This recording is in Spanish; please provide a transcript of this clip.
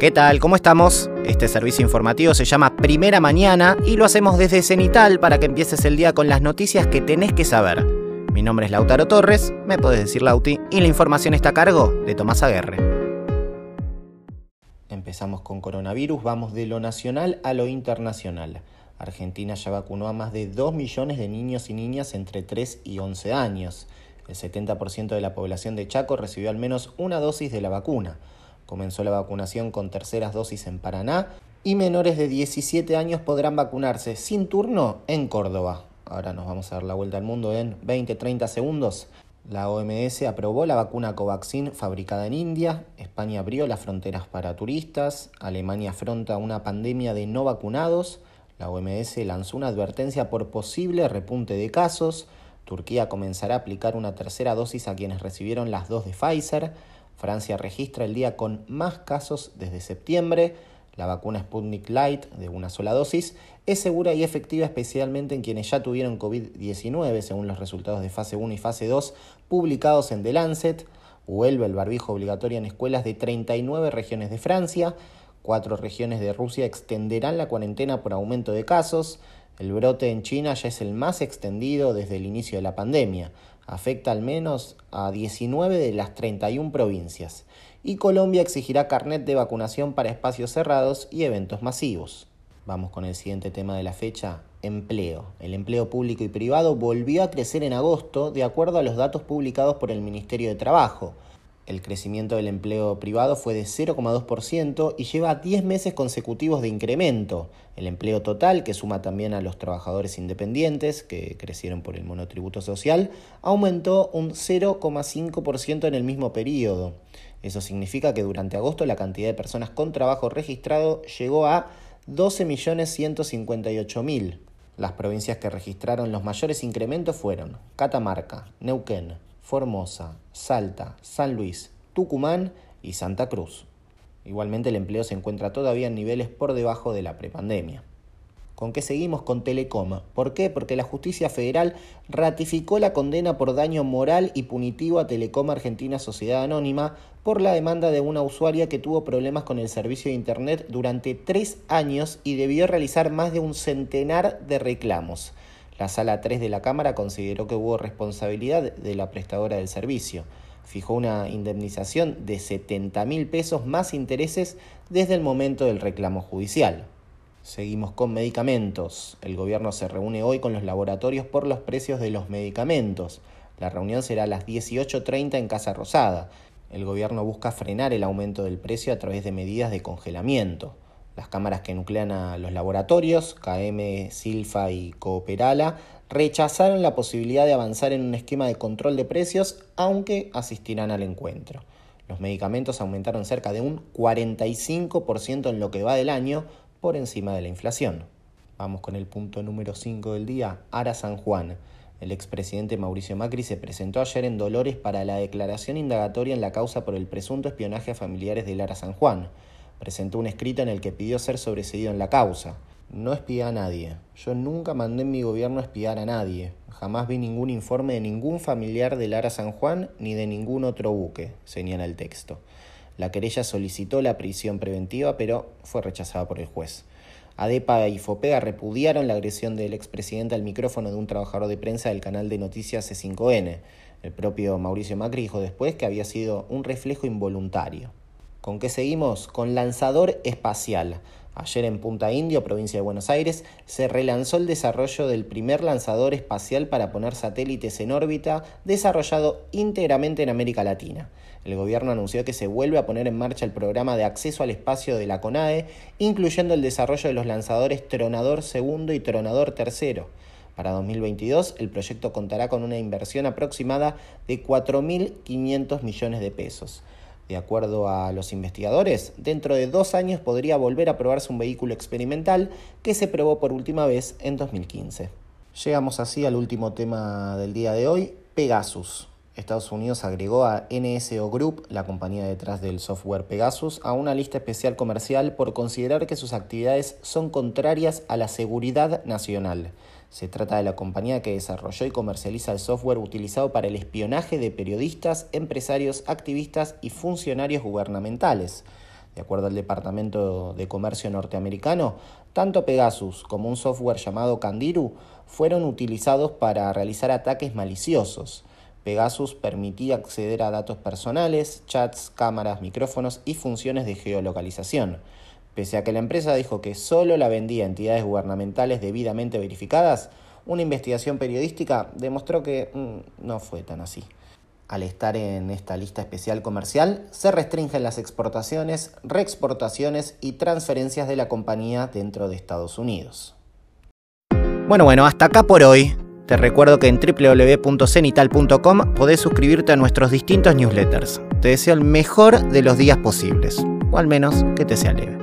¿Qué tal? ¿Cómo estamos? Este servicio informativo se llama Primera Mañana y lo hacemos desde Cenital para que empieces el día con las noticias que tenés que saber. Mi nombre es Lautaro Torres, me podés decir Lauti, y la información está a cargo de Tomás Aguerre. Empezamos con coronavirus, vamos de lo nacional a lo internacional. Argentina ya vacunó a más de 2 millones de niños y niñas entre 3 y 11 años. El 70% de la población de Chaco recibió al menos una dosis de la vacuna. Comenzó la vacunación con terceras dosis en Paraná y menores de 17 años podrán vacunarse sin turno en Córdoba. Ahora nos vamos a dar la vuelta al mundo en 20-30 segundos. La OMS aprobó la vacuna Covaxin fabricada en India, España abrió las fronteras para turistas, Alemania afronta una pandemia de no vacunados, la OMS lanzó una advertencia por posible repunte de casos, Turquía comenzará a aplicar una tercera dosis a quienes recibieron las dos de Pfizer, Francia registra el día con más casos desde septiembre. La vacuna Sputnik Light de una sola dosis es segura y efectiva especialmente en quienes ya tuvieron COVID-19, según los resultados de fase 1 y fase 2 publicados en The Lancet. Vuelve el barbijo obligatorio en escuelas de 39 regiones de Francia. Cuatro regiones de Rusia extenderán la cuarentena por aumento de casos. El brote en China ya es el más extendido desde el inicio de la pandemia afecta al menos a 19 de las 31 provincias, y Colombia exigirá carnet de vacunación para espacios cerrados y eventos masivos. Vamos con el siguiente tema de la fecha, empleo. El empleo público y privado volvió a crecer en agosto de acuerdo a los datos publicados por el Ministerio de Trabajo. El crecimiento del empleo privado fue de 0,2% y lleva 10 meses consecutivos de incremento. El empleo total, que suma también a los trabajadores independientes, que crecieron por el monotributo social, aumentó un 0,5% en el mismo periodo. Eso significa que durante agosto la cantidad de personas con trabajo registrado llegó a 12.158.000. Las provincias que registraron los mayores incrementos fueron Catamarca, Neuquén, Formosa, Salta, San Luis, Tucumán y Santa Cruz. Igualmente el empleo se encuentra todavía en niveles por debajo de la prepandemia. ¿Con qué seguimos? Con Telecom. ¿Por qué? Porque la justicia federal ratificó la condena por daño moral y punitivo a Telecom Argentina Sociedad Anónima por la demanda de una usuaria que tuvo problemas con el servicio de Internet durante tres años y debió realizar más de un centenar de reclamos. La sala 3 de la Cámara consideró que hubo responsabilidad de la prestadora del servicio. Fijó una indemnización de 70 mil pesos más intereses desde el momento del reclamo judicial. Seguimos con medicamentos. El gobierno se reúne hoy con los laboratorios por los precios de los medicamentos. La reunión será a las 18.30 en Casa Rosada. El gobierno busca frenar el aumento del precio a través de medidas de congelamiento. Las cámaras que nuclean a los laboratorios, KM, Silfa y Cooperala, rechazaron la posibilidad de avanzar en un esquema de control de precios, aunque asistirán al encuentro. Los medicamentos aumentaron cerca de un 45% en lo que va del año, por encima de la inflación. Vamos con el punto número 5 del día, Ara San Juan. El expresidente Mauricio Macri se presentó ayer en Dolores para la declaración indagatoria en la causa por el presunto espionaje a familiares de Lara San Juan presentó un escrito en el que pidió ser sobreseído en la causa. No espía a nadie. Yo nunca mandé en mi gobierno espiar a nadie. Jamás vi ningún informe de ningún familiar de Lara San Juan ni de ningún otro buque, señala el texto. La querella solicitó la prisión preventiva, pero fue rechazada por el juez. ADEPA y FOPEA repudiaron la agresión del expresidente al micrófono de un trabajador de prensa del canal de noticias C5N. El propio Mauricio Macri dijo después que había sido un reflejo involuntario. ¿Con qué seguimos? Con lanzador espacial. Ayer en Punta Indio, provincia de Buenos Aires, se relanzó el desarrollo del primer lanzador espacial para poner satélites en órbita, desarrollado íntegramente en América Latina. El gobierno anunció que se vuelve a poner en marcha el programa de acceso al espacio de la CONAE, incluyendo el desarrollo de los lanzadores Tronador II y Tronador III. Para 2022, el proyecto contará con una inversión aproximada de 4.500 millones de pesos. De acuerdo a los investigadores, dentro de dos años podría volver a probarse un vehículo experimental que se probó por última vez en 2015. Llegamos así al último tema del día de hoy, Pegasus. Estados Unidos agregó a NSO Group, la compañía detrás del software Pegasus, a una lista especial comercial por considerar que sus actividades son contrarias a la seguridad nacional. Se trata de la compañía que desarrolló y comercializa el software utilizado para el espionaje de periodistas, empresarios, activistas y funcionarios gubernamentales. De acuerdo al Departamento de Comercio norteamericano, tanto Pegasus como un software llamado Candiru fueron utilizados para realizar ataques maliciosos. Pegasus permitía acceder a datos personales, chats, cámaras, micrófonos y funciones de geolocalización. Pese a que la empresa dijo que solo la vendía a entidades gubernamentales debidamente verificadas, una investigación periodística demostró que mm, no fue tan así. Al estar en esta lista especial comercial, se restringen las exportaciones, reexportaciones y transferencias de la compañía dentro de Estados Unidos. Bueno, bueno, hasta acá por hoy. Te recuerdo que en www.cenital.com podés suscribirte a nuestros distintos newsletters. Te deseo el mejor de los días posibles, o al menos que te sea leve.